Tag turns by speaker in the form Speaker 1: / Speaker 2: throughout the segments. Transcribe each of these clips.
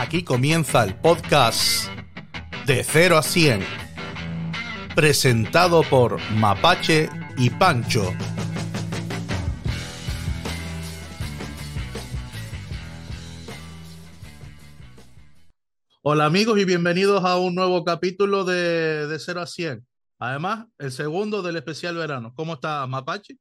Speaker 1: Aquí comienza el podcast de 0 a 100, presentado por Mapache y Pancho. Hola amigos y bienvenidos a un nuevo capítulo de, de 0 a 100. Además, el segundo del especial verano. ¿Cómo está Mapache?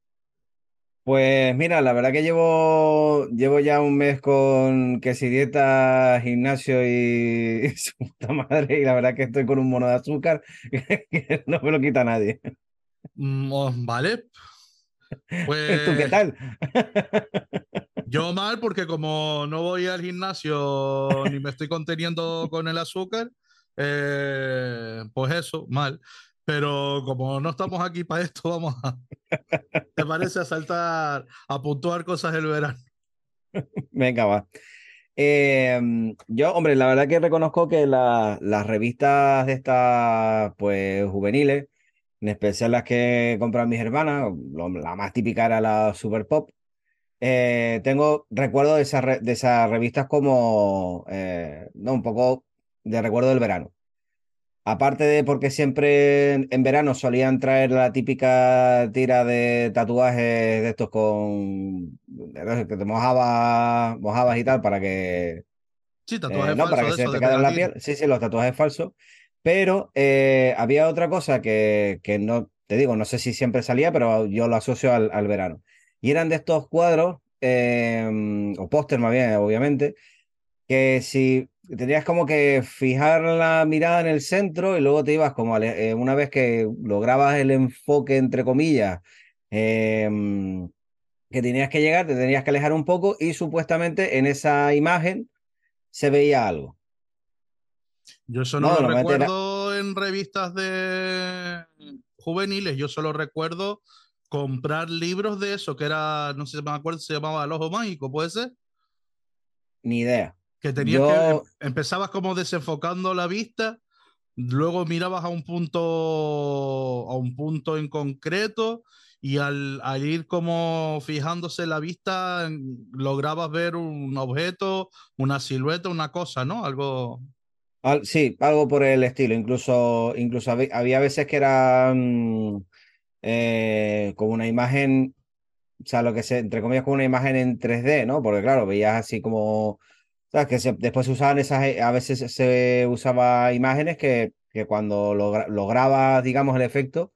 Speaker 2: Pues mira, la verdad que llevo, llevo ya un mes con que si dieta, gimnasio y, su puta madre, y la verdad que estoy con un mono de azúcar que no me lo quita nadie.
Speaker 1: Mm, oh, vale.
Speaker 2: Pues... ¿Tú qué tal?
Speaker 1: Yo mal porque como no voy al gimnasio ni me estoy conteniendo con el azúcar, eh, pues eso, mal. Pero como no estamos aquí para esto, vamos a. ¿Te parece a saltar, a puntuar cosas del verano?
Speaker 2: Venga, va. Em, yo, hombre, la verdad que reconozco que las revistas de estas, pues, juveniles, en especial las que compran mis hermanas, la más típica era la Super Pop. Eh, tengo recuerdo de, esas de esas revistas como, eh, no, un poco de recuerdo del verano. Aparte de porque siempre en, verano solían traer la típica tira de tatuajes de estos con que te mojabas, mojabas y tal para que
Speaker 1: sí, tatuajes
Speaker 2: eh, no, para que se te quede la piel. Sí, sí, los tatuajes falsos. Pero eh, había otra cosa que, que no, te digo, no sé si siempre salía, pero yo lo asocio al, al verano. Y eran de estos cuadros, eh, o póster más bien, obviamente, que si tenías como que fijar la mirada en el centro y luego te ibas como eh, una vez que lograbas el enfoque, entre comillas, em, que tenías que llegar, te tenías que alejar un poco y supuestamente en esa imagen se veía algo.
Speaker 1: Yo eso no, lo recuerdo en revistas de juveniles, yo solo recuerdo comprar libros de eso, que era, no sé si me acuerdo, se llamaba El Ojo Mágico, ¿puede ser?
Speaker 2: Ni idea.
Speaker 1: Que tenías que em, empezabas como desenfocando la vista, luego mirabas a un punto a un punto en concreto y al, ir como fijándose la vista lograbas ver un objeto, una silueta, una cosa, ¿no? Algo
Speaker 2: sí, algo por el estilo. Incluso, incluso había, veces que era eh, como una imagen, o sea, lo que se, entre comillas, como una imagen en 3D, ¿no? Porque claro, veías así como sea, que después se usaban esas, eh, a veces se usaba imágenes que, que cuando lograbas, digamos, el efecto,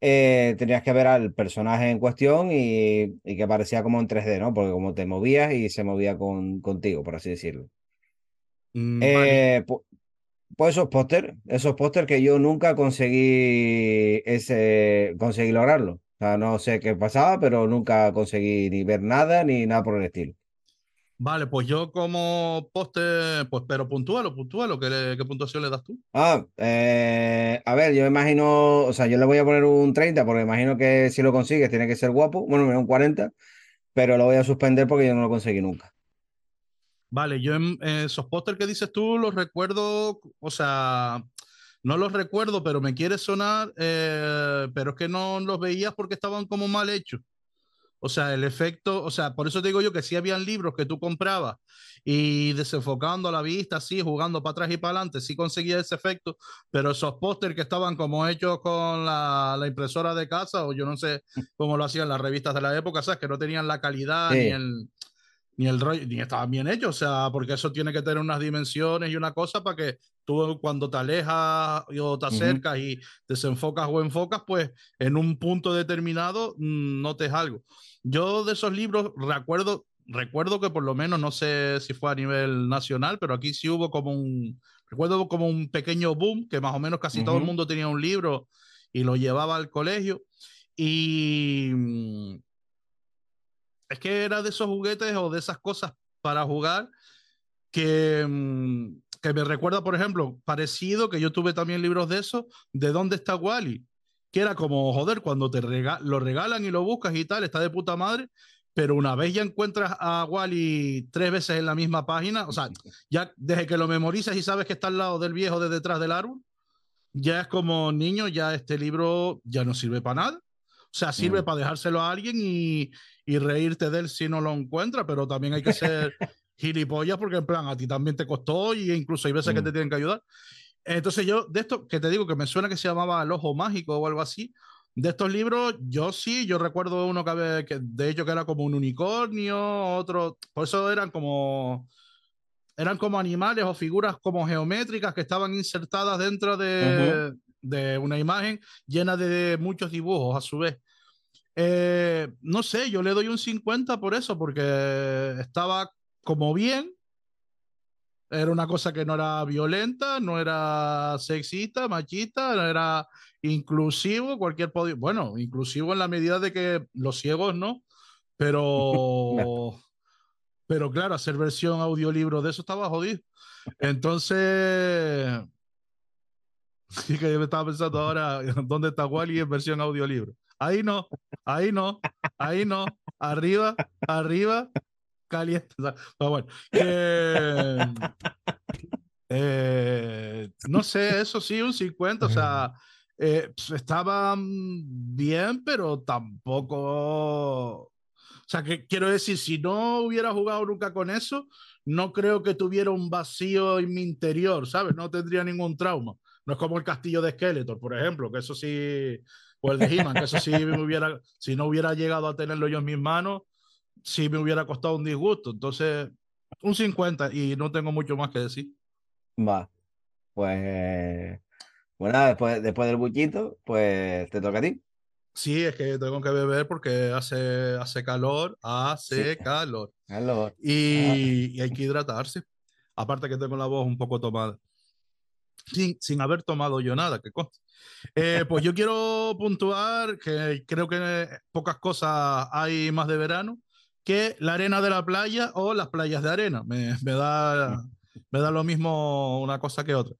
Speaker 2: eh, tenías que ver al personaje en cuestión y, y, que parecía como en 3D, ¿no? Porque como te movías y se movía con, contigo, por así decirlo. Eh, pues, esos póster, esos póster que yo nunca conseguí ese, conseguí lograrlo. O sea, no sé qué pasaba, pero nunca conseguí ni ver nada ni nada por el estilo.
Speaker 1: Vale, pues yo como poste, pues pero puntúalo, puntúalo, ¿qué, qué puntuación le das tú?
Speaker 2: Ah, eh, a ver, yo me imagino, o sea, yo le voy a poner un 30 porque imagino que si lo consigues tiene que ser guapo, bueno, un 40, pero lo voy a suspender porque yo no lo conseguí nunca.
Speaker 1: Vale, yo en esos póster que dices tú los recuerdo, o sea, no los recuerdo, pero me quiere sonar, eh, pero es que no los veías porque estaban como mal hechos. O sea, el efecto, o sea, por eso te digo yo que sí habían libros que tú comprabas y desenfocando la vista, así, jugando para atrás y para adelante, sí conseguía ese efecto, pero esos pósteres que estaban como hechos con la, impresora de casa, o yo no sé cómo lo hacían las revistas de la época, ¿sabes? Que no tenían la calidad ni el ni el rollo, ni estaban bien hechos, o sea, porque eso tiene que tener unas dimensiones y una cosa para que tú cuando te alejas o te acercas y desenfocas o enfocas, pues en un punto determinado mm, notes algo. Yo de esos libros recuerdo, recuerdo que por lo menos, no sé si fue a nivel nacional, pero aquí sí hubo como un, recuerdo como un pequeño boom, que más o menos casi todo el mundo tenía un libro y lo llevaba al colegio. Y mm, es que era de esos juguetes o de esas cosas para jugar que, mm, que me recuerda, por ejemplo, parecido, que yo tuve también libros de eso, de dónde está Wally, que era como, joder, cuando te lo regalan y lo buscas y tal, está de puta madre, pero una vez ya encuentras a Wally tres veces en la misma página, o sea, ya desde que lo memorizas y sabes que está al lado del viejo de detrás del árbol, ya es como niño, ya este libro ya no sirve para nada. O sea, sirve mm. para dejárselo a alguien y, y, reírte de él si no lo encuentra, pero también hay que ser, gilipollas porque en plan a ti también te costó y incluso hay veces que
Speaker 2: Mm.
Speaker 1: te tienen que ayudar. Entonces yo, de esto que te digo que me suena que se llamaba El Ojo Mágico o algo así, de estos libros, yo sí, yo recuerdo uno que, había- que de hecho que era como un unicornio, otro, por eso eran como, eran como animales o figuras como geométricas que estaban insertadas dentro de, de una imagen llena de muchos dibujos a su vez. Eh, no sé, yo le doy un 50 por eso, porque estaba como bien. Era una cosa que no era violenta, no era sexista, machista, no era inclusivo, cualquier podio. Bueno, inclusivo en la medida de que los ciegos no, pero, pero claro, hacer versión audiolibro de eso estaba jodido. Entonces, sí que yo me estaba pensando ahora, ¿dónde está Wally en versión audiolibro? Ahí no, ahí no, ahí no, arriba, arriba, caliente. Pero bueno, que, eh, no sé, eso sí, un 50, o sea, eh, pues, estaban bien, pero tampoco... O sea, que quiero decir, si no hubiera jugado nunca con eso, no creo que tuviera un vacío en mi interior, ¿sabes? No tendría ningún trauma. No es como el castillo de Skeletor, por ejemplo, que eso sí, o el de He-Man, que eso sí me hubiera, si no hubiera llegado a tenerlo yo en mis manos, sí me hubiera costado un disgusto. Entonces, un 50 y no tengo mucho más que decir.
Speaker 2: Va. Pues. Bueno, después, después del buchito, pues te toca a ti.
Speaker 1: Sí, es que tengo que beber porque hace, hace calor, hace
Speaker 2: Sí.
Speaker 1: calor.
Speaker 2: Hazlo.
Speaker 1: Y, y hay que hidratarse. Aparte que tengo la voz un poco tomada. Sin, sin haber tomado yo nada, que conste. Eh, pues yo quiero puntuar que creo que pocas cosas hay más de verano que la arena de la playa o las playas de arena. Me, me da, me da lo mismo una cosa que otra.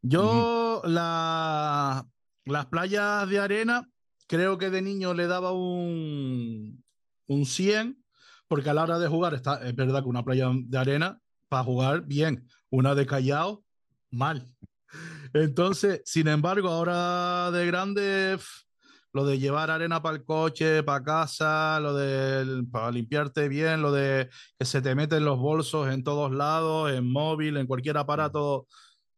Speaker 1: Yo la- las playas de arena creo que de niño le daba un, un 100 porque a la hora de jugar está, es verdad que una playa de arena para jugar bien, una de Callao mal. Entonces, sin embargo, ahora de grande, lo de llevar arena para el coche, para casa, lo de para limpiarte bien, lo de que se te meten los bolsos en todos lados, en móvil, en cualquier aparato,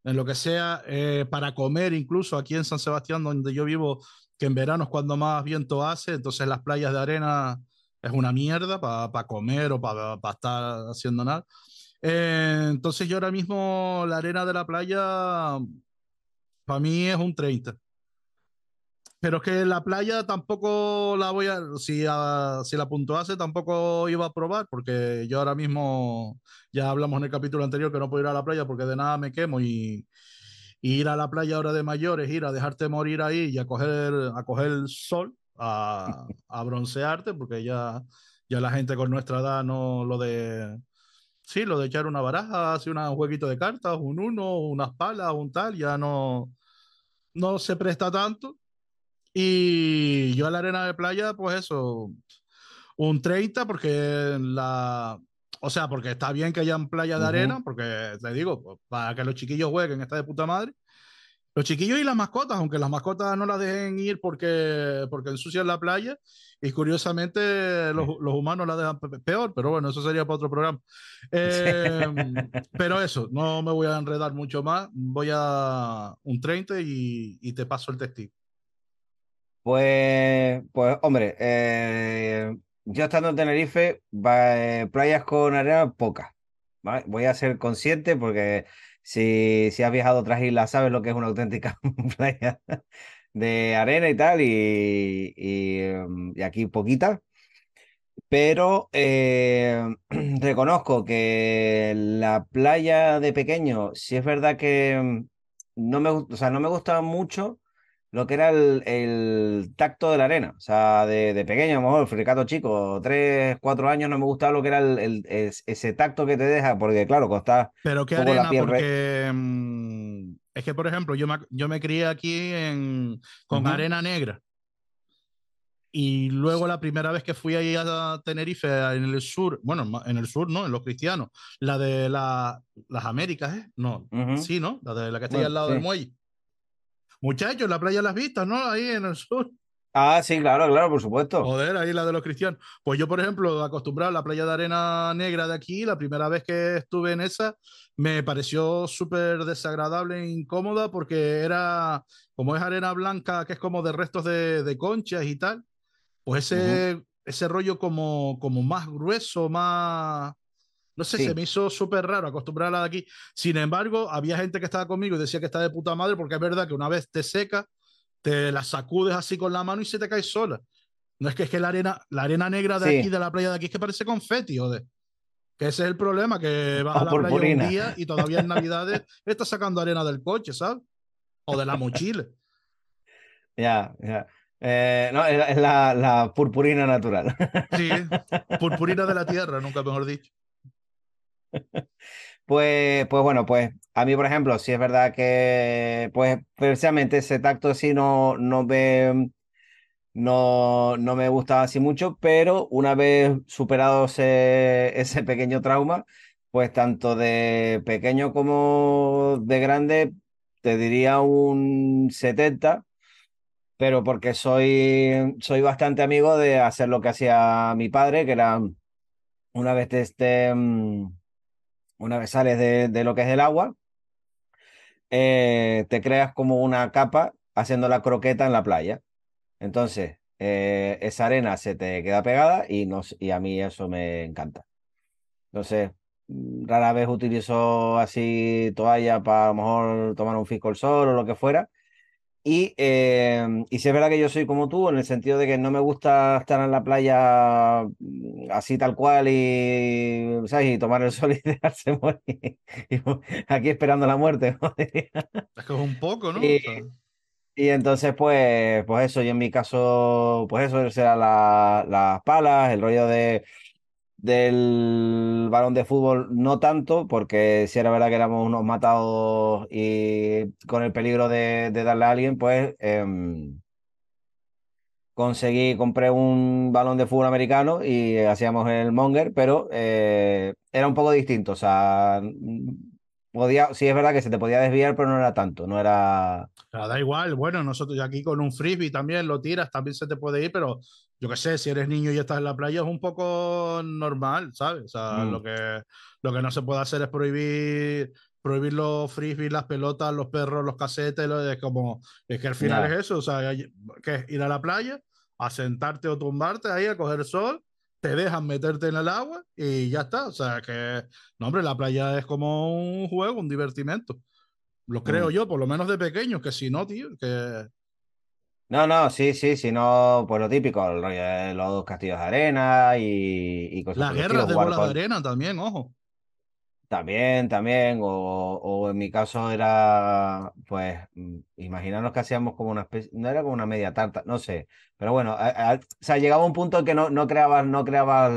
Speaker 1: en lo que sea, eh, para comer, incluso aquí en San Sebastián, donde yo vivo, que en verano es cuando más viento hace, entonces las playas de arena es una mierda para comer o para estar haciendo nada. Eh, entonces yo ahora mismo la arena de la playa para mí es un 30. Pero es que la playa tampoco la voy a, si, a, si la puntuase tampoco iba a probar, porque yo ahora mismo, ya hablamos en el capítulo anterior que no puedo ir a la playa porque de nada me quemo y, y ir a la playa ahora de mayores, ir a dejarte morir ahí y a coger, a coger el sol, a, a broncearte, porque ya, ya la gente con nuestra edad no lo de... Sí, lo de echar una baraja, así un jueguito de cartas, un uno, unas palas, un tal, ya no, no se presta tanto. Y yo a la arena de playa, pues eso, un 30, porque la. O sea, porque está bien que hayan playa de
Speaker 2: Ujú.
Speaker 1: arena, porque te digo, pues, para que los chiquillos jueguen, está de puta madre. Los chiquillos y las mascotas, aunque las mascotas no las dejen ir porque, porque ensucian la playa, y curiosamente los, los humanos la dejan pe- peor, pero bueno, eso sería para otro programa. Eh, pero eso, no me voy a enredar mucho más, voy a un 30 y, y te paso el testigo.
Speaker 2: Pues, pues hombre, eh, yo estando en Tenerife, eh, playas con arena pocas. Voy a ser consciente porque si, si has viajado a otras islas sabes lo que es una auténtica playa de arena y tal, y, y, aquí poquita. Pero eh, reconozco que la playa de pequeño, sí es verdad que mm, no me, o sea, no me gustaba mucho lo que era el, el tacto de la arena. O sea, de, de pequeño, a lo mejor, fricato chico, tres, cuatro años, no me gustaba lo que era el, el- es- ese tacto que te deja, porque claro, costa
Speaker 1: Pero qué
Speaker 2: la
Speaker 1: arena,
Speaker 2: piel
Speaker 1: porque mm, es que, por ejemplo, yo me, yo me crié aquí en, con arena negra. Y luego la primera vez que fui ahí a Tenerife, en el sur, bueno, en el sur, ¿no? En los cristianos, la de la, las Américas, ¿eh? No, sí, ¿no? La de la que está ahí al lado
Speaker 2: sí.
Speaker 1: del muelle. Muchachos, la playa Las Vistas, ¿no? Ahí en el sur.
Speaker 2: Ah, sí, claro, claro, por supuesto.
Speaker 1: Joder, ahí la de los cristianos. Pues yo, por ejemplo, acostumbrado a la playa de arena negra de aquí, la primera vez que estuve en esa, me pareció súper desagradable e incómoda porque era, como es arena blanca, que es como de restos de, de conchas y tal, pues ese, ese rollo como, como más grueso, más... No sé, se me hizo súper raro acostumbrarla de aquí. Sin embargo, había gente que estaba conmigo y decía que está de puta madre porque es verdad que una vez te seca, te la sacudes así con la mano y se te cae sola. No es que es que la arena, la arena negra de aquí, de la playa de aquí, es que parece confeti, joder. Que ese es el problema, que vas a la playa un día y todavía en Navidades estás sacando arena del coche, ¿sabes? O de la mochila.
Speaker 2: Ya, ya. Eh, no, es la, la, purpurina natural.
Speaker 1: Sí, purpurina de la tierra, nunca mejor dicho.
Speaker 2: Pues, pues bueno, pues a mí, por ejemplo, sí es verdad que, pues precisamente ese tacto sí no, no me, no, no me gustaba así mucho, pero una vez superado ese, ese pequeño trauma, pues tanto de pequeño como de grande, te diría un 70, pero porque soy, soy bastante amigo de hacer lo que hacía mi padre, que era una vez este una vez sales de, lo que es el agua, eh, te creas como una capa haciendo la croqueta en la playa. Entonces, eh, esa arena se te queda pegada y, y a mí eso me encanta. Entonces, mm, rara vez utilizo así toalla para a lo mejor tomar un fisco al sol o lo que fuera, y, eh, y si es verdad que yo soy como tú, en el sentido de que no me gusta estar en la playa mm, así tal cual y, ¿sabes? y tomar el sol y dejarse morir. aquí esperando la muerte.
Speaker 1: es que es un poco, ¿no?
Speaker 2: Y, y, entonces, pues, pues eso, y en mi caso, pues eso será las palas, el rollo de del balón de fútbol no tanto, porque si era verdad que éramos unos matados y con el peligro de, darle a alguien, pues em, conseguí, compré un balón de fútbol americano y hacíamos el monger, pero eh, era un poco distinto, o sea, podía, sí es verdad que se te podía desviar, pero no era tanto, no era...
Speaker 1: da igual, bueno, nosotros aquí con un frisbee también lo tiras, también se te puede ir, pero yo qué sé, si eres niño y estás en la playa es un poco normal, ¿sabes? O sea, lo, mm. que, lo que no se puede hacer es prohibir prohibir los frisbees, las pelotas, los perros, los casetes, es como, es que al final es eso, o sea, que es ir a la playa, a sentarte o tumbarte ahí a coger sol, te dejan meterte en el agua y ya está, o sea, que, no hombre, la playa es como un juego, un divertimento, lo creo mm. yo, por lo menos de pequeño, que si no, tío, que
Speaker 2: no, no, sí, sí, sí, no, pues lo típico, el rollo de los castillos de arena y, y cosas
Speaker 1: Las guerras de bolas de arena también, ojo.
Speaker 2: También, también, o, o, en mi caso era, pues, mm, imaginarnos que hacíamos como una especie, no era como una media tarta, no sé, pero bueno, o sea, llegaba un punto en que no, no creabas, no creabas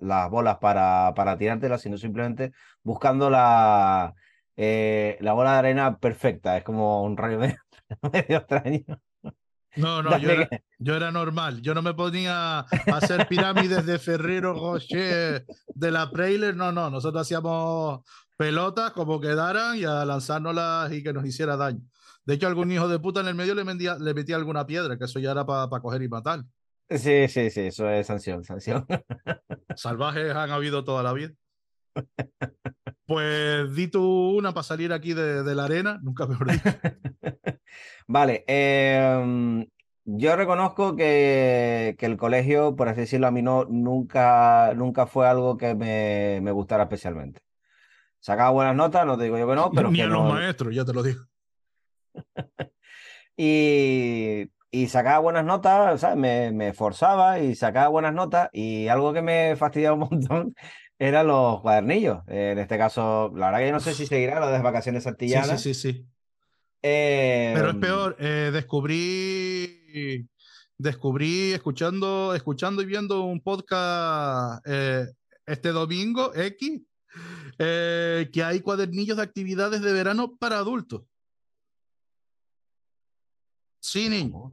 Speaker 2: las bolas para, para tirártelas, sino simplemente buscando la, eh, la bola de arena perfecta, es como un rayo medio extraño.
Speaker 1: No, no, yo era, yo era, normal. Yo no me ponía a hacer pirámides de Ferrero Rocher de la Prailer. No, no. Nosotros hacíamos pelotas como quedaran y a lanzárnoslas y que nos hiciera daño. De hecho, algún hijo de puta en el medio le, le metía alguna piedra, que eso ya era para coger y matar.
Speaker 2: Sí, sí, sí, eso es sanción, sanción.
Speaker 1: Salvajes han habido toda la vida. Pues di tú una para salir aquí de, de la arena, nunca mejor dicho.
Speaker 2: Vale, em, yo reconozco que, que, el colegio, por así decirlo, a mí no, nunca, nunca fue algo que me, me gustara especialmente. Sacaba buenas notas, no te digo yo que no, pero...
Speaker 1: Ni
Speaker 2: a
Speaker 1: los maestros, ya te lo digo.
Speaker 2: y, y sacaba buenas notas, ¿sabes? Me, me esforzaba y sacaba buenas notas y algo que me fastidiaba un montón eran los cuadernillos. en este caso, la verdad que yo no sé si seguirá lo de vacaciones antillanas.
Speaker 1: Sí, sí, sí, sí. Pero es em, peor, eh, descubrí, descubrí escuchando, escuchando y viendo un podcast eh, este domingo, X, eh, que hay cuadernillos de actividades de verano para adultos. Sí, niño.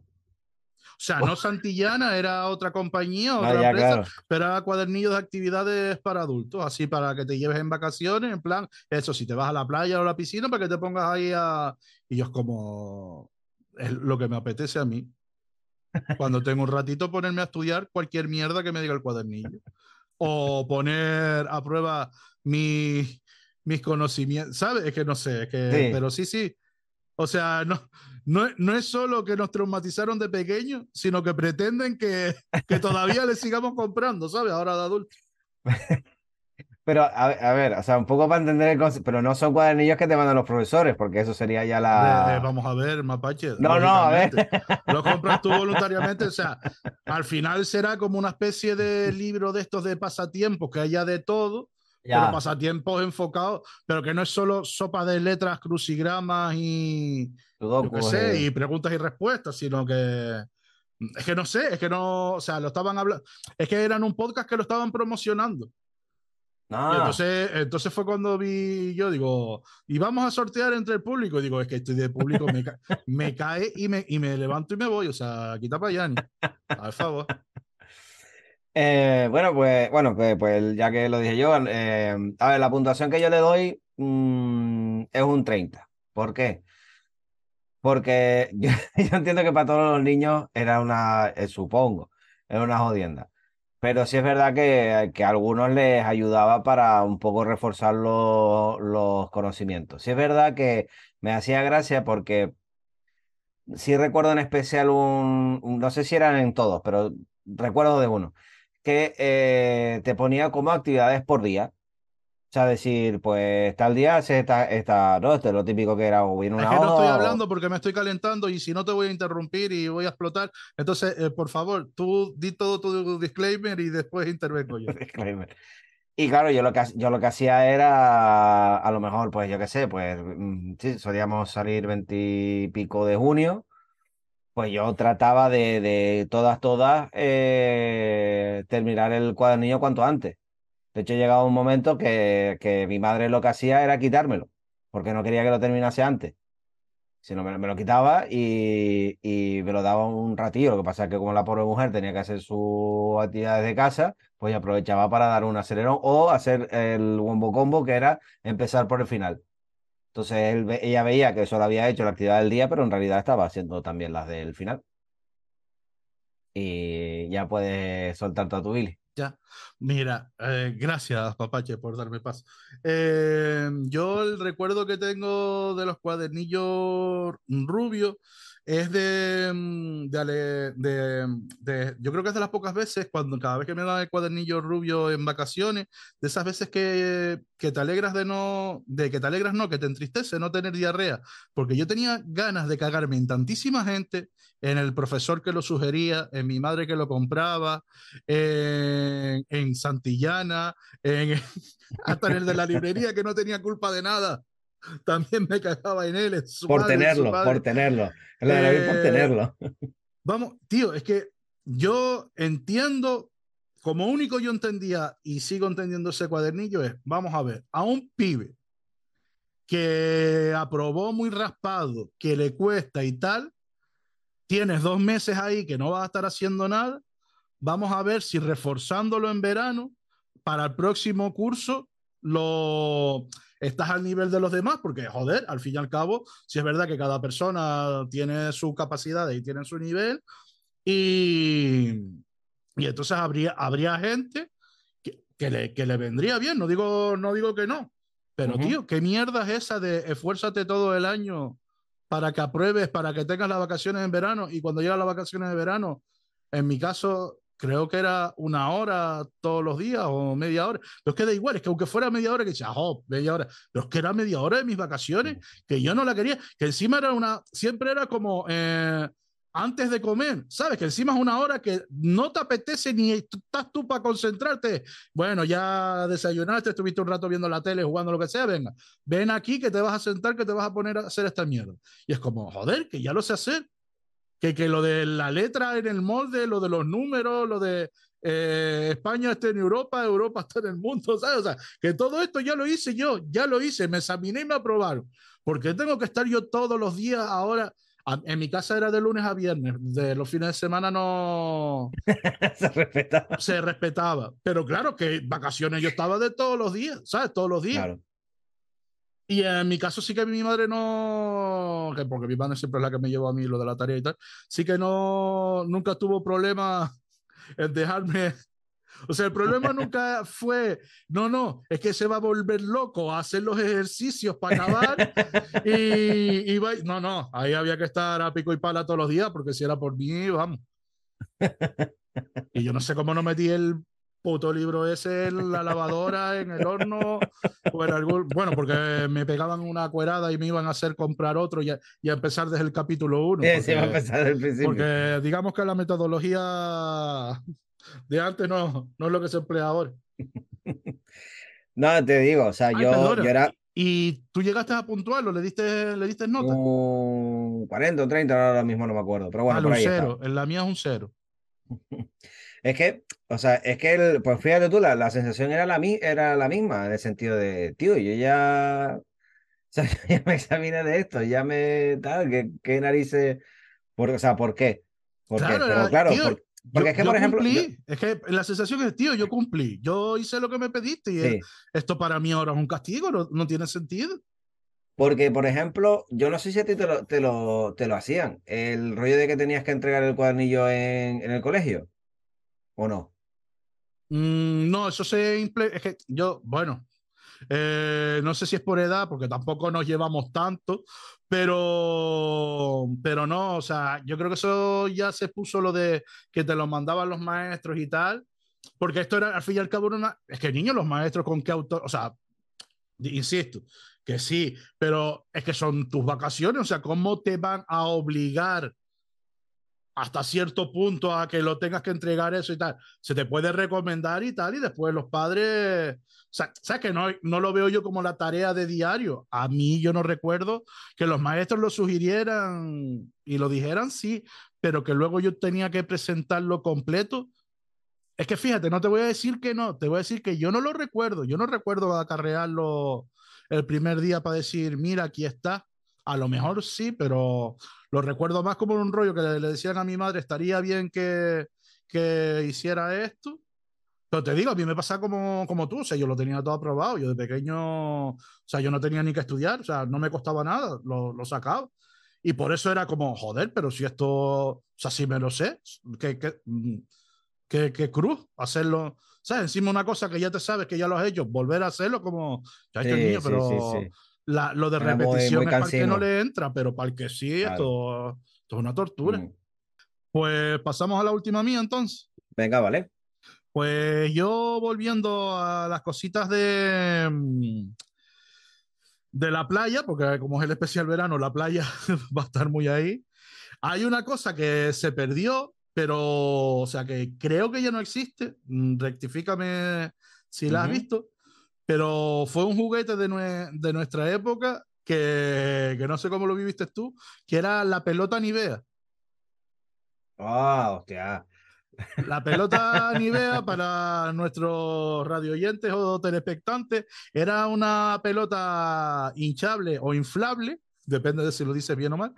Speaker 1: O sea, no Santillana, era otra compañía, ah, otra empresa, pero era cuadernillos de actividades para adultos, así para que te lleves en vacaciones, en plan, eso, si te vas a la playa o a la piscina, para que te pongas ahí a... Y yo es como, es lo que me apetece a mí. cuando tengo un ratito, ponerme a estudiar cualquier mierda que me diga el cuadernillo. O poner a prueba mi, mis conocimientos, ¿sabes? Es que no sé, es que, pero sí, sí. O sea, no, no, no, es solo que nos traumatizaron de pequeños, sino que pretenden que, que todavía les sigamos comprando, ¿sabes? Ahora de adultos.
Speaker 2: Pero, a, ver, o sea, un poco para entender el concepto, pero no son cuadernillos que te mandan los profesores, porque eso sería ya la...
Speaker 1: vamos a ver, Mapache.
Speaker 2: No, no, a ver.
Speaker 1: Lo compras tú voluntariamente, o sea, al final será como una especie de libro de estos de pasatiempos, que haya de todo, pero pasatiempos enfocados, pero que no es solo sopa de letras, crucigramas y... sé, y preguntas y respuestas, sino que... Es que no sé, es que no, o sea, lo estaban hablando, es que eran un podcast que lo estaban promocionando. Ah. entonces, entonces fue cuando vi yo, digo, y vamos a sortear entre el público. digo, es que estoy de público, me, me cae y me, y me levanto y me voy. O sea, quita para allá, Al favor.
Speaker 2: Eh, bueno, pues, bueno, pues, pues, ya que lo dije yo, eh, a ver, la puntuación que yo le doy mm, es un 30. ¿Por qué? Porque yo, entiendo que para todos los niños era una, eh, supongo, era una jodienda. Pero sí es verdad que, que a algunos les ayudaba para un poco reforzar los, conocimientos. Sí es verdad que me hacía gracia porque sí recuerdo en especial un, no sé si eran en todos, pero recuerdo de uno, que eh, te ponía como actividades por día sea, decir, pues tal día se está, está, ¿no? Esto es lo típico que era o
Speaker 1: viene una es que no estoy hablando porque me estoy calentando y si no te voy a interrumpir y voy a explotar. Entonces, eh, por favor, tú di todo tu disclaimer y después intervengo yo. disclaimer.
Speaker 2: Y claro, yo lo que, yo lo que hacía era, a lo mejor, pues yo qué sé, pues mm, sí, solíamos salir veintipico de junio, pues yo trataba de, de todas, todas, eh, terminar el cuadernillo cuanto antes. De hecho, llegaba un momento que, que, mi madre lo que hacía era quitármelo, porque no quería que lo terminase antes. Sino me, me lo quitaba y, y, me lo daba un ratillo. Lo que pasa es que como la pobre mujer tenía que hacer sus actividades de casa, pues aprovechaba para dar un acelerón o hacer el wombo combo, que era empezar por el final. Entonces ella veía que eso lo había hecho la actividad del día, pero en realidad estaba haciendo también las del final. Y ya puedes soltar todo tu Billy.
Speaker 1: Ya, mira, eh, gracias Papache por darme paso. Eh, yo el recuerdo que tengo de los cuadernillos rubios es de, mm, de, de, yo creo que es de las pocas veces, cuando cada vez que me dan el cuadernillo rubio en vacaciones, de esas veces que, que te alegras de no, de que te alegras no, que te entristece no tener diarrea, porque yo tenía ganas de cagarme en tantísima gente, en el profesor que lo sugería, en mi madre que lo compraba, en, en Santillana, en, hasta en el de la librería que no tenía culpa de nada también me cagaba en él.
Speaker 2: por, tenerlo, por tenerlo, por eh, tenerlo.
Speaker 1: Vamos, tío, es que yo entiendo, como único yo entendía y sigo entendiendo ese cuadernillo es, vamos a ver, a un pibe que aprobó muy raspado, que le cuesta y tal, tienes dos meses ahí que no vas a estar haciendo nada, vamos a ver si reforzándolo en verano, para el próximo curso, lo estás al nivel de los demás, porque joder, al fin y al cabo, si es verdad que cada persona tiene sus capacidades y tiene su nivel, y, y entonces habría, habría gente que, que, le, que le vendría bien, no digo, no digo que no, pero tío, ¿qué mierda es esa de esfuérzate todo el año para que apruebes, para que tengas las vacaciones en verano y cuando llegan las vacaciones de verano, en mi caso, creo que era una hora todos los días o media hora. Pero es que da igual, es que aunque fuera media hora, que decía, oh, media hora, pero es que era media hora de mis vacaciones, que yo no la quería, que encima era una, siempre era como eh, antes de comer, ¿sabes? Que encima es una hora que no te apetece ni estás tú para concentrarte. Bueno, ya desayunaste, estuviste un rato viendo la tele, jugando lo que sea, venga, ven aquí que te vas a sentar, que te vas a poner a hacer esta mierda. Y es como, joder, que ya lo sé hacer que, que lo de la letra en el molde, lo de los números, lo de eh, España está en Europa, Europa está en el mundo, ¿sabes? O sea, que todo esto ya lo hice yo, ya lo hice, me examiné y me aprobaron. Porque tengo que estar yo todos los días ahora. en mi casa era de lunes a viernes, de los fines de semana no
Speaker 2: se respetaba.
Speaker 1: Se respetaba. Pero claro que vacaciones yo estaba de todos los días, ¿sabes? Todos los días. Claro. Y en mi caso sí que mi madre no, que porque mi madre siempre es la que me llevó a mí lo de la tarea y tal, sí que no, nunca tuvo problema en dejarme o sea, el problema nunca fue, no, no, es que se va a volver loco a hacer los ejercicios para acabar. y, y no, no, ahí había que estar a pico y pala todos los días, porque si era por mí, vamos. Y yo no sé cómo no metí el puto libro ese en la lavadora, en el horno, o en algún, bueno, porque me pegaban una cuerada y me iban a hacer comprar otro y a, y a empezar desde el capítulo 1.
Speaker 2: Sí, sí, va a empezar desde el principio.
Speaker 1: Porque digamos que la metodología de antes no, no es lo que se emplea ahora.
Speaker 2: no, te digo, o sea, yo, yo, era.
Speaker 1: ¿Y tú llegaste a puntuarlo? ¿Le diste, le diste nota?
Speaker 2: Un 40 o 30, ahora mismo no me acuerdo. Pero bueno, por
Speaker 1: un cero. En la mía es un cero.
Speaker 2: es que, o sea, es que, el, pues fíjate tú, la, la sensación era la, era la misma, en el sentido de, tío, yo ya. O sea, ya me examiné de esto, ya me. Tal, ¿qué, qué narices? Por, o sea, ¿por qué? ¿Por
Speaker 1: claro,
Speaker 2: qué? Pero claro,
Speaker 1: tío, porque es que, por ejemplo. Es que la sensación es, tío, yo cumplí. Yo hice lo que me pediste y esto para mí ahora es un castigo, no, no, tiene sentido.
Speaker 2: Porque, por ejemplo, yo no sé si a ti te lo, te lo, te lo hacían. El rollo de que tenías que entregar el cuadernillo en, en el colegio. ¿O no?
Speaker 1: Mm, no, eso se. Es que yo, bueno, eh, no sé si es por edad, porque tampoco nos llevamos tanto, pero, pero no, o sea, yo creo que eso ya se puso lo de que te lo mandaban los maestros y tal, porque esto era al fin y al cabo una, es que niños, los maestros con qué autor, o sea, insisto, que sí, pero es que son tus vacaciones, o sea, ¿cómo te van a obligar hasta cierto punto a que lo tengas que entregar eso y tal? Se te puede recomendar y tal, y después los padres sea, ¿sabes que no, no lo veo yo como la tarea de diario? A mí yo no recuerdo que los maestros lo sugirieran y lo dijeran, sí, pero que luego yo tenía que presentarlo completo. Es que fíjate, no te voy a decir que no, te voy a decir que yo no lo recuerdo. Yo no recuerdo acarrearlo el primer día para decir, mira, aquí está. A lo mejor sí, pero lo recuerdo más como un rollo que le, le decían a mi madre, estaría bien que, que hiciera esto pero te digo, a mí me pasa como, como tú, o sea, yo lo tenía todo aprobado, yo de pequeño, o sea, yo no tenía ni que estudiar, o sea, no me costaba nada, lo, lo sacaba. Y por eso era como, joder, pero si esto, o sea, si me lo sé, que, que, que, cruz hacerlo, ¿sabes? Encima una cosa que ya te sabes que ya lo has hecho, volver a hacerlo como, ya hecho el niño, pero sí, La, lo de repetición es para el que no le entra, pero para el que sí, esto, esto, es una tortura. Mm. Pues pasamos a la última mía entonces.
Speaker 2: Venga, vale.
Speaker 1: Pues yo volviendo a las cositas de, mm, de la playa, porque como es el especial verano, la playa va a estar muy ahí. Hay una cosa que se perdió, pero, o sea, que creo que ya no existe. Mm, rectifícame si la has visto. Pero fue un juguete de, de nuestra época que, que, no sé cómo lo viviste tú, que era la pelota Nivea.
Speaker 2: Ah, hostia.
Speaker 1: La pelota Nivea para nuestros radioyentes o telespectantes era una pelota hinchable o inflable, depende de si lo dices bien o mal,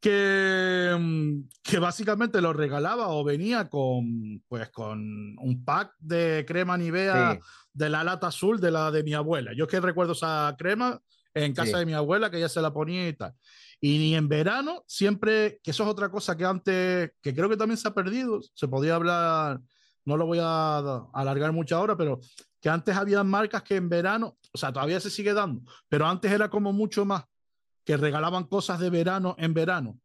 Speaker 1: que, mm, que básicamente lo regalaba o venía con, pues, con un pack de crema Nivea de la lata azul de la de mi abuela. Yo que recuerdo esa crema en casa de mi abuela que ella se la ponía y tal. Y ni en verano, siempre, que eso es otra cosa que antes, que creo que también se ha perdido, se podía hablar, no lo voy a alargar mucho ahora, pero que antes había marcas que en verano, o sea, todavía se sigue dando, pero antes era como mucho más, que regalaban cosas de verano en verano.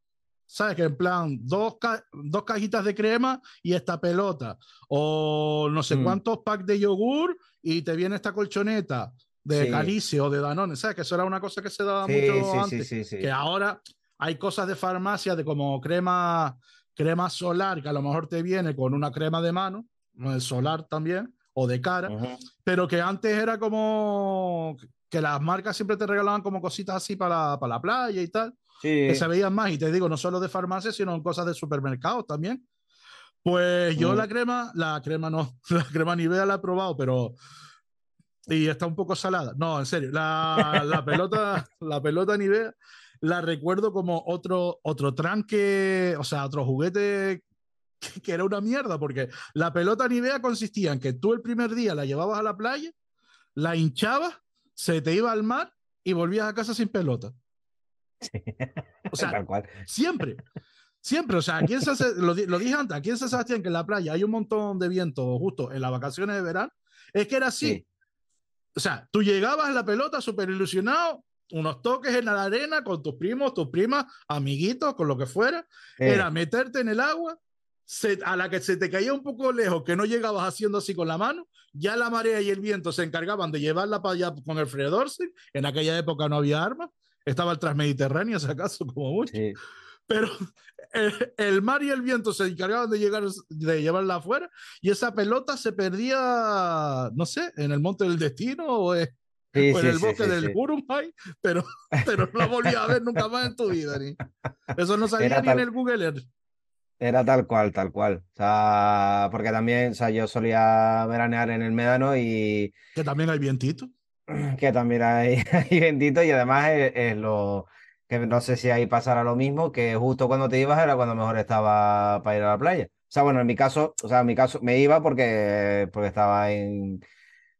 Speaker 1: ¿Sabes? Que en plan, dos, dos cajitas de crema y esta pelota. O no sé mm. cuántos packs de yogur y te viene esta colchoneta de Calicio o de Danone, ¿sabes? Que eso era una cosa que se daba mucho antes. que ahora hay cosas de farmacia de como crema, crema solar, que a lo mejor te viene con una crema de mano, solar también, o de cara, pero que antes era como que las marcas siempre te regalaban como cositas así para, para la playa y tal, que se veían más, y te digo, no solo de farmacia, sino en cosas de supermercados también. Pues yo la crema, la crema no, la crema ni vea la he probado, pero y está un poco salada. No, en serio, la, la pelota, la pelota Nivea la recuerdo como otro, otro tranque, o sea, otro juguete que, era una mierda, porque la pelota Nivea consistía en que tú el primer día la llevabas a la playa, la hinchabas, se te iba al mar y volvías a casa sin pelota. O sea,
Speaker 2: Tal cual.
Speaker 1: siempre. Siempre, o sea, aquí en San lo, lo dije antes, aquí en San Sebastián, que en la playa hay un montón de viento justo en las vacaciones de verano, es que era así.
Speaker 2: Sí.
Speaker 1: O sea, tú llegabas a la pelota súper ilusionado, unos toques en la arena con tus primos, tus primas, amiguitos, con lo que fuera,
Speaker 2: Eh,
Speaker 1: era meterte en el agua, se- a la que se te caía un poco lejos, que no llegabas haciendo así con la mano, ya la marea y el viento se encargaban de llevarla para allá con el freedorse. En aquella época no había armas, estaba el transmediterráneo, si acaso, como mucho
Speaker 2: sí.
Speaker 1: pero el, el mar y el viento se encargaban de, llegar, de llevarla afuera y esa pelota se perdía, no sé, en el monte del destino o en,
Speaker 2: Sí,
Speaker 1: o en
Speaker 2: sí,
Speaker 1: el bosque del
Speaker 2: sí.
Speaker 1: Urumay, pero, pero no la volvías a ver nunca más en tu vida. Ni. Eso no salía
Speaker 2: Era
Speaker 1: ni en el Google Earth.
Speaker 2: Era tal cual, tal cual. O sea, porque también, o sea, yo solía veranear en el Médano y
Speaker 1: Que también hay vientito.
Speaker 2: que también hay, hay bendito y además es, es lo que no sé si ahí pasará lo mismo, que justo cuando te ibas era cuando mejor estaba para ir a la playa. O sea, bueno, en mi caso, o sea, en mi caso me iba porque, porque estaba en,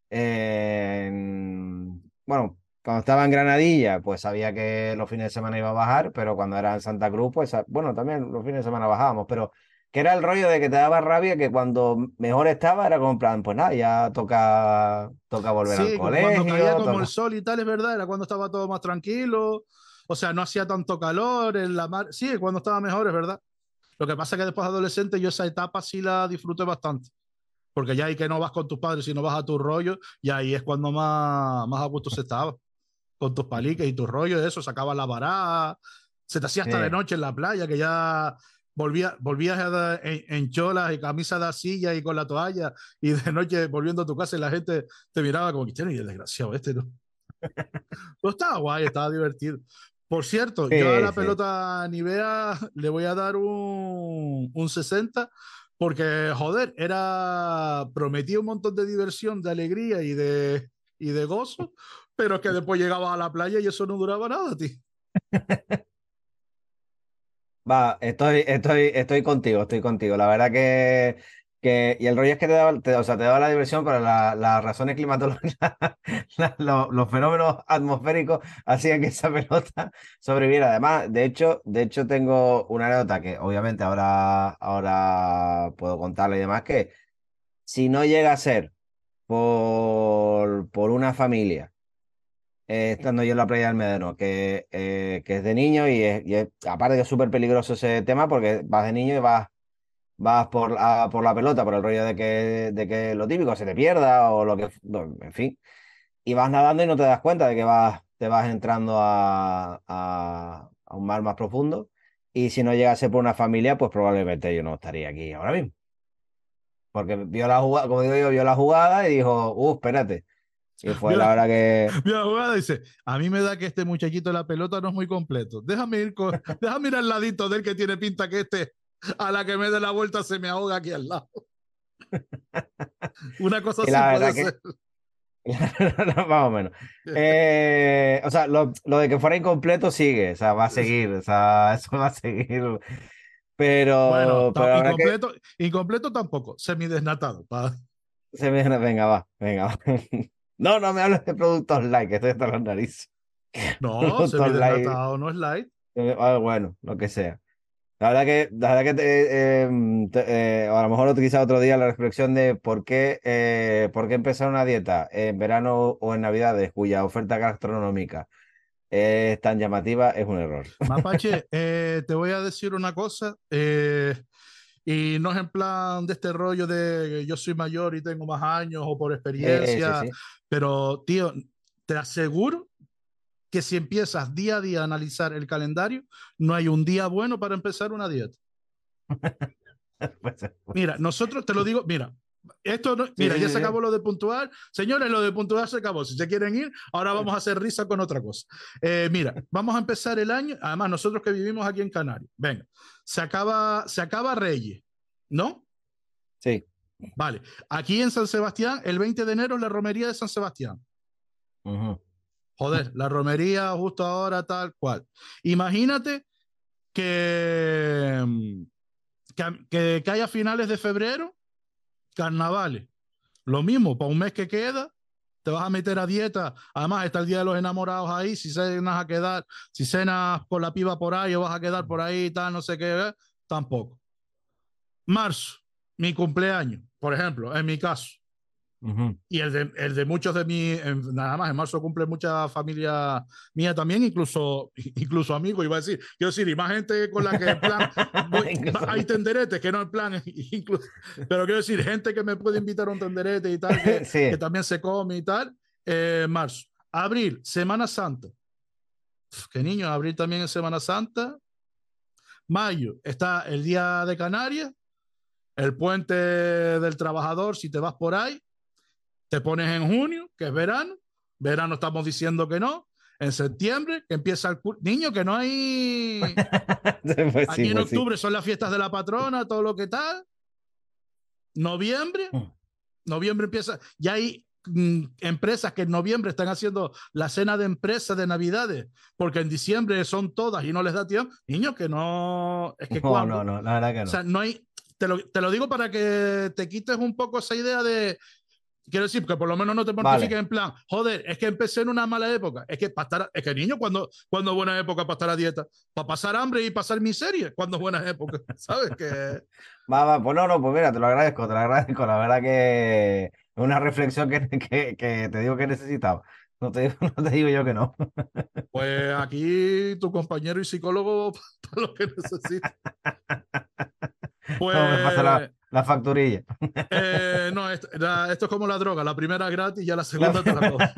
Speaker 2: en- bueno, cuando estaba en Granadilla, pues sabía que los fines de semana iba a bajar, pero cuando era en Santa Cruz, pues a- bueno, también los fines de semana bajábamos, pero que era el rollo de que te daba rabia que cuando mejor estaba era como en plan, pues nada, ya toca, toca volver al
Speaker 1: Sí,
Speaker 2: colegio.
Speaker 1: cuando caía como
Speaker 2: toca-
Speaker 1: el sol y tal, es verdad, era cuando estaba todo más tranquilo. O sea, no hacía tanto calor en la mar. Sí, cuando estaba mejor, es verdad. Lo que pasa es que después de adolescente yo esa etapa sí la disfruté bastante. Porque ya ahí que no vas con tus padres, sino vas a tu rollo, y ahí es cuando más, más a gusto se estaba. Con tus paliques y tu rollo, eso, sacabas la varada, se te hacía hasta
Speaker 2: Sí.
Speaker 1: de noche en la playa, que ya volvía, volvías a dar en, en cholas y camisa de silla y con la toalla, y de noche volviendo a tu casa y la gente te miraba como que tiene y el desgraciado este, ¿no? Pero estaba guay, estaba divertido. Por cierto,
Speaker 2: Sí,
Speaker 1: yo a la
Speaker 2: sí.
Speaker 1: pelota Nivea le voy a dar un, un 60 porque, joder, era prometía un montón de diversión, de alegría y de, y de gozo, pero que después llegabas a la playa y eso no duraba nada, tío.
Speaker 2: Va, estoy, estoy, estoy contigo, estoy contigo. La verdad que, que y el rollo es que te daba, te- o sea, te daba la diversión, pero la- las razones climatológicas, la- lo- los fenómenos atmosféricos hacían que esa pelota sobreviviera. Además, de hecho, de hecho tengo una anécdota que obviamente ahora, ahora puedo contarle y demás, que si no llega a ser por, por una familia eh, estando yo en la playa del Médano, que, eh, que es de niño y, es, y es- aparte que es súper peligroso ese tema porque vas de niño y vas, vas por, la- por la pelota, por el rollo de que, de que lo típico se te pierda o lo que, en fin, y vas nadando y no te das cuenta de que vas, te vas entrando a, a, a un mar más profundo y si no llegase por una familia, pues probablemente yo no estaría aquí ahora mismo. Porque vio la jugada, como digo yo, vio la jugada y dijo, uh, espérate. Y fue
Speaker 1: Mira.
Speaker 2: la hora que...
Speaker 1: Mira, la jugada dice, a mí me da que este muchachito de la pelota no es muy completo. Déjame ir, con, déjame ir al ladito de él que tiene pinta que este, a la que me dé la vuelta, se me ahoga aquí al lado. Una cosa
Speaker 2: Y
Speaker 1: así
Speaker 2: la
Speaker 1: puede
Speaker 2: verdad que-
Speaker 1: ser.
Speaker 2: Más o menos. Eh, o sea, lo, lo de que fuera incompleto sigue, o sea, va a seguir, o sea, eso va a seguir. Pero,
Speaker 1: Bueno,
Speaker 2: pero que
Speaker 1: incompleto, incompleto tampoco, semidesnatado. pa.
Speaker 2: se me- venga, va, venga, va. No, no me hables de productos light, que estoy hasta las narices.
Speaker 1: No, semidesnatado no es light.
Speaker 2: Eh, ah, bueno, lo que sea. La verdad que, la verdad que te- eh, te- eh, a lo mejor utiliza otro día la reflexión de por qué, eh, por qué empezar una dieta en verano o en Navidades cuya oferta gastronómica es tan llamativa es un error.
Speaker 1: Mapache, te voy a decir una cosa, y no es en plan de este rollo de yo soy mayor y tengo más años o por
Speaker 2: Eh, sí,
Speaker 1: experiencia,
Speaker 2: sí.
Speaker 1: pero tío, te aseguro que si empiezas día a día a analizar el calendario, no hay un día bueno para empezar una dieta.
Speaker 2: Pues,
Speaker 1: Mira, nosotros te lo digo, mira, esto no,
Speaker 2: Sí,
Speaker 1: mira,
Speaker 2: sí,
Speaker 1: ya
Speaker 2: sí,
Speaker 1: se
Speaker 2: sí.
Speaker 1: acabó lo de puntuar. Señores, lo de puntuar se acabó. Si se quieren ir, ahora vamos a hacer risa con otra cosa. Eh, mira, vamos a empezar el año. Además, nosotros que vivimos aquí en Canarias, venga, se acaba, se acaba Reyes, ¿no?
Speaker 2: Sí.
Speaker 1: Vale. Aquí en San Sebastián, el 20 de enero la romería de San Sebastián. Joder, la romería justo ahora tal cual. Imagínate que, que, que, que haya finales de febrero, carnavales. Lo mismo, para un mes que queda, te vas a meter a dieta. Además, está el día de los enamorados ahí. Si cenas a quedar, si cenas con la piba por ahí o vas a quedar por ahí y tal, no sé qué, tampoco. Marzo, mi cumpleaños, por ejemplo, en mi caso. Y el de, el de muchos de mi, nada más, en marzo cumple mucha familia mía también, incluso, incluso amigos, iba a decir. Quiero decir, y más gente con la que en plan hay tenderetes, que no en plan, incluso, pero quiero decir, gente que me puede invitar a un tenderete y tal, que, también se come y tal. Eh, marzo. Abril, Semana Santa. qué niño, abril también es Semana Santa. Mayo está el Día de Canarias, el Puente del Trabajador, si te vas por ahí. Te pones en junio, que es verano. Verano estamos diciendo que no. En septiembre, que empieza el niño, que no hay. pues Aquí en pues octubre son las fiestas de la patrona, todo lo que tal. Noviembre, mm. noviembre empieza. Ya hay mm, empresas que en noviembre están haciendo la cena de empresa de Navidades, porque en diciembre son todas y no les da tiempo. Niños, que no. Es que
Speaker 2: no, no, no, la verdad que no.
Speaker 1: O sea, no hay. Te lo, te lo digo para que te quites un poco esa idea de Quiero decir, que por lo menos no te mortifiques en plan, joder, es que empecé en una mala época. Es que para estar, es que niño, cuando, cuando es buena época para estar a dieta, para pasar hambre y pasar miseria, cuando es buena época, ¿sabes? Que...
Speaker 2: Va, va, pues no, no, pues mira, te lo agradezco, te lo agradezco. La verdad que es una reflexión que, que, que te digo que necesitaba. No te, digo, no te digo yo que no.
Speaker 1: Pues aquí tu compañero y psicólogo para lo que necesita.
Speaker 2: Pues, la facturilla.
Speaker 1: Eh, no, esto, es como la droga. La primera gratis y ya la segunda te la coges.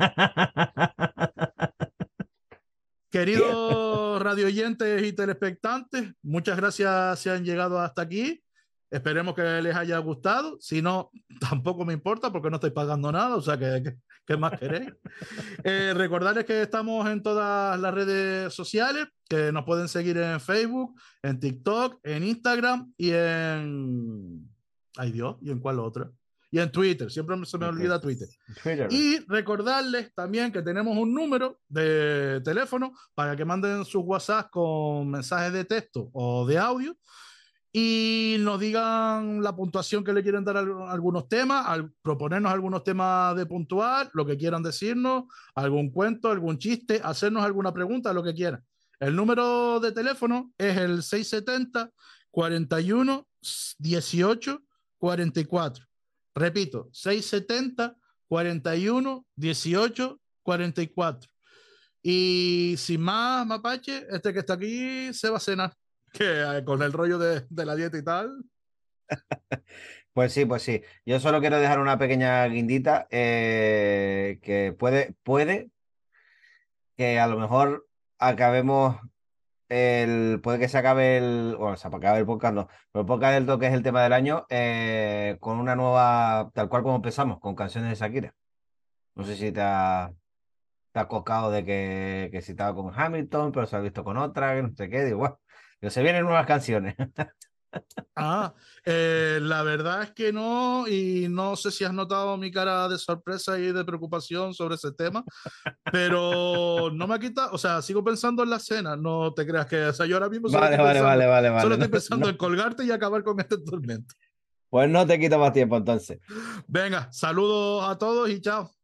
Speaker 1: Queridos radioyentes y telespectantes, muchas gracias si han llegado hasta aquí. Esperemos que les haya gustado. Si no, tampoco me importa porque no estoy pagando nada. O sea, que, ¿qué más queréis? Eh, recordarles que estamos en todas las redes sociales, que nos pueden seguir en Facebook, en TikTok, en Instagram y en Ay Dios, ¿y en cuál otra? Y en Twitter, siempre se me olvida Twitter. Y recordarles también que tenemos un número de teléfono para que manden sus WhatsApp con mensajes de texto o de audio y nos digan la puntuación que le quieren dar a algunos temas, al proponernos algunos temas de puntual, lo que quieran decirnos, algún cuento, algún chiste, hacernos alguna pregunta, lo que quieran. El número de teléfono es el 670 41 18 44. Repito, 670 41 18 44. Y sin más, Mapache, este que está aquí se va a cenar. Que eh, con el rollo de, la dieta y tal.
Speaker 2: Pues sí, pues sí. Yo solo quiero dejar una pequeña guindita eh, que puede, puede que a lo mejor acabemos el, puede que se acabe el, bueno, se acabe el podcast, no, el podcast del toque es el tema del año, eh, con una nueva, tal cual como empezamos, con canciones de Shakira. No sé si te ha, cocado de que, que si estaba con Hamilton, pero se ha visto con otra, que no sé qué, digo, bueno, se vienen nuevas canciones.
Speaker 1: Ah, eh, la verdad es que no, y no sé si has notado mi cara de sorpresa y de preocupación sobre ese tema, pero no me ha quitado, o sea, sigo pensando en la cena, no te creas que, o sea, yo ahora mismo
Speaker 2: solo estoy pensando,
Speaker 1: solo estoy pensando en colgarte y acabar con este tormento.
Speaker 2: Pues no te quito más tiempo entonces.
Speaker 1: Venga, saludos a todos y chao.